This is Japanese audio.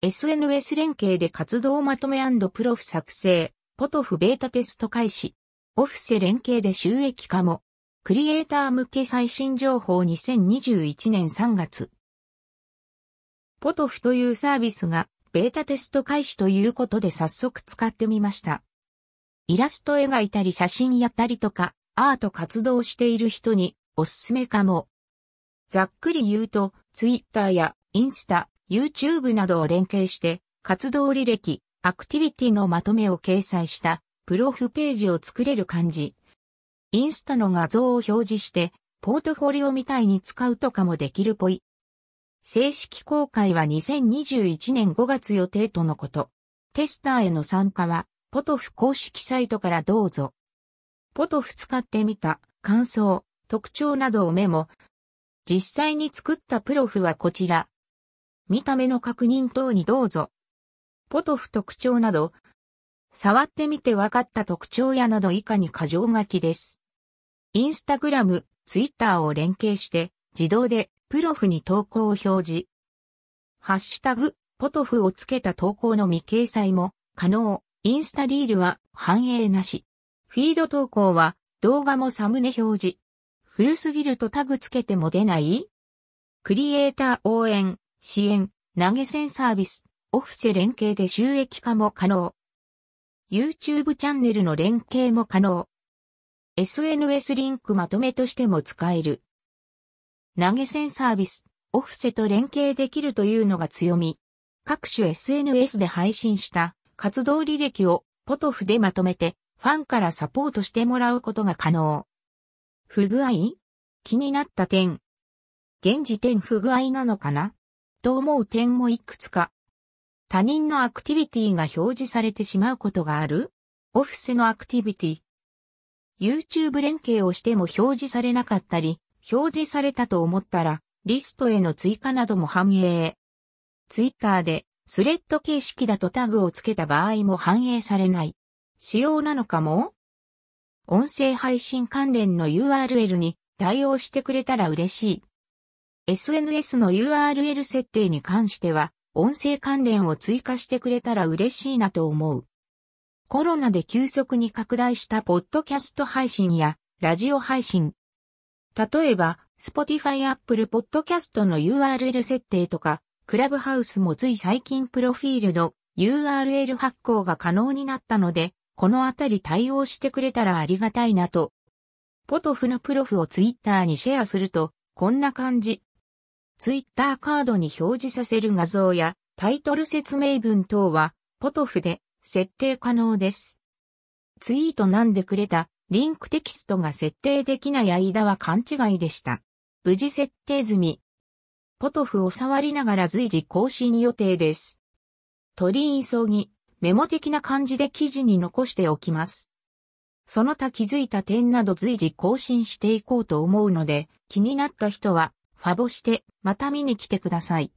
SNS 連携で活動まとめプロフ作成、ポトフベータテスト開始。オフセ連携で収益化も。クリエイター向け最新情報2021年3月。ポトフというサービスがベータテスト開始ということで早速使ってみました。イラスト描いたり写真やったりとか、アート活動している人におすすめかも。ざっくり言うと、ツイッターやインスタ、YouTube などを連携して、活動履歴、アクティビティのまとめを掲載したプロフページを作れる感じ。インスタの画像を表示して、ポートフォリオみたいに使うとかもできるぽい。正式公開は2021年5月予定とのこと。テスターへの参加は、ポトフ公式サイトからどうぞ。ポトフ使ってみた感想、特徴などをメモ。実際に作ったプロフはこちら。見た目の確認等にどうぞ。ポトフ特徴など、触ってみて分かった特徴やなど以下に箇条書きです。インスタグラム、ツイッターを連携して自動でプロフに投稿を表示。ハッシュタグ、ポトフをつけた投稿の未掲載も可能。インスタリールは反映なし。フィード投稿は動画もサムネ表示。古すぎるとタグつけても出ない？クリエイター応援。支援、投げ銭サービス、オフセ連携で収益化も可能。YouTube チャンネルの連携も可能。SNS リンクまとめとしても使える。投げ銭サービス、オフセと連携できるというのが強み。各種 SNS で配信した活動履歴をポトフでまとめてファンからサポートしてもらうことが可能。不具合？気になった点。現時点不具合なのかな？と思う点もいくつか。他人のアクティビティが表示されてしまうことがあるオフィスのアクティビティ。YouTube 連携をしても表示されなかったり、表示されたと思ったら、リストへの追加なども反映。Twitter でスレッド形式だとタグをつけた場合も反映されない。仕様なのかも？音声配信関連の URL に対応してくれたら嬉しい。SNS の URL 設定に関しては、音声関連を追加してくれたら嬉しいなと思う。コロナで急速に拡大したポッドキャスト配信やラジオ配信。例えば、Spotify Apple Podcast の URL 設定とか、クラブハウスもつい最近プロフィールの URL 発行が可能になったので、このあたり対応してくれたらありがたいなと。ポトフのプロフをツイッターにシェアすると、こんな感じ。ツイッターカードに表示させる画像やタイトル説明文等はポトフで設定可能です。ツイートなんでくれたリンクテキストが設定できない間は勘違いでした。無事設定済み。ポトフを触りながら随時更新予定です。取り急ぎ、メモ的な感じで記事に残しておきます。その他気づいた点など随時更新していこうと思うので、気になった人はファボしてまた見に来てください。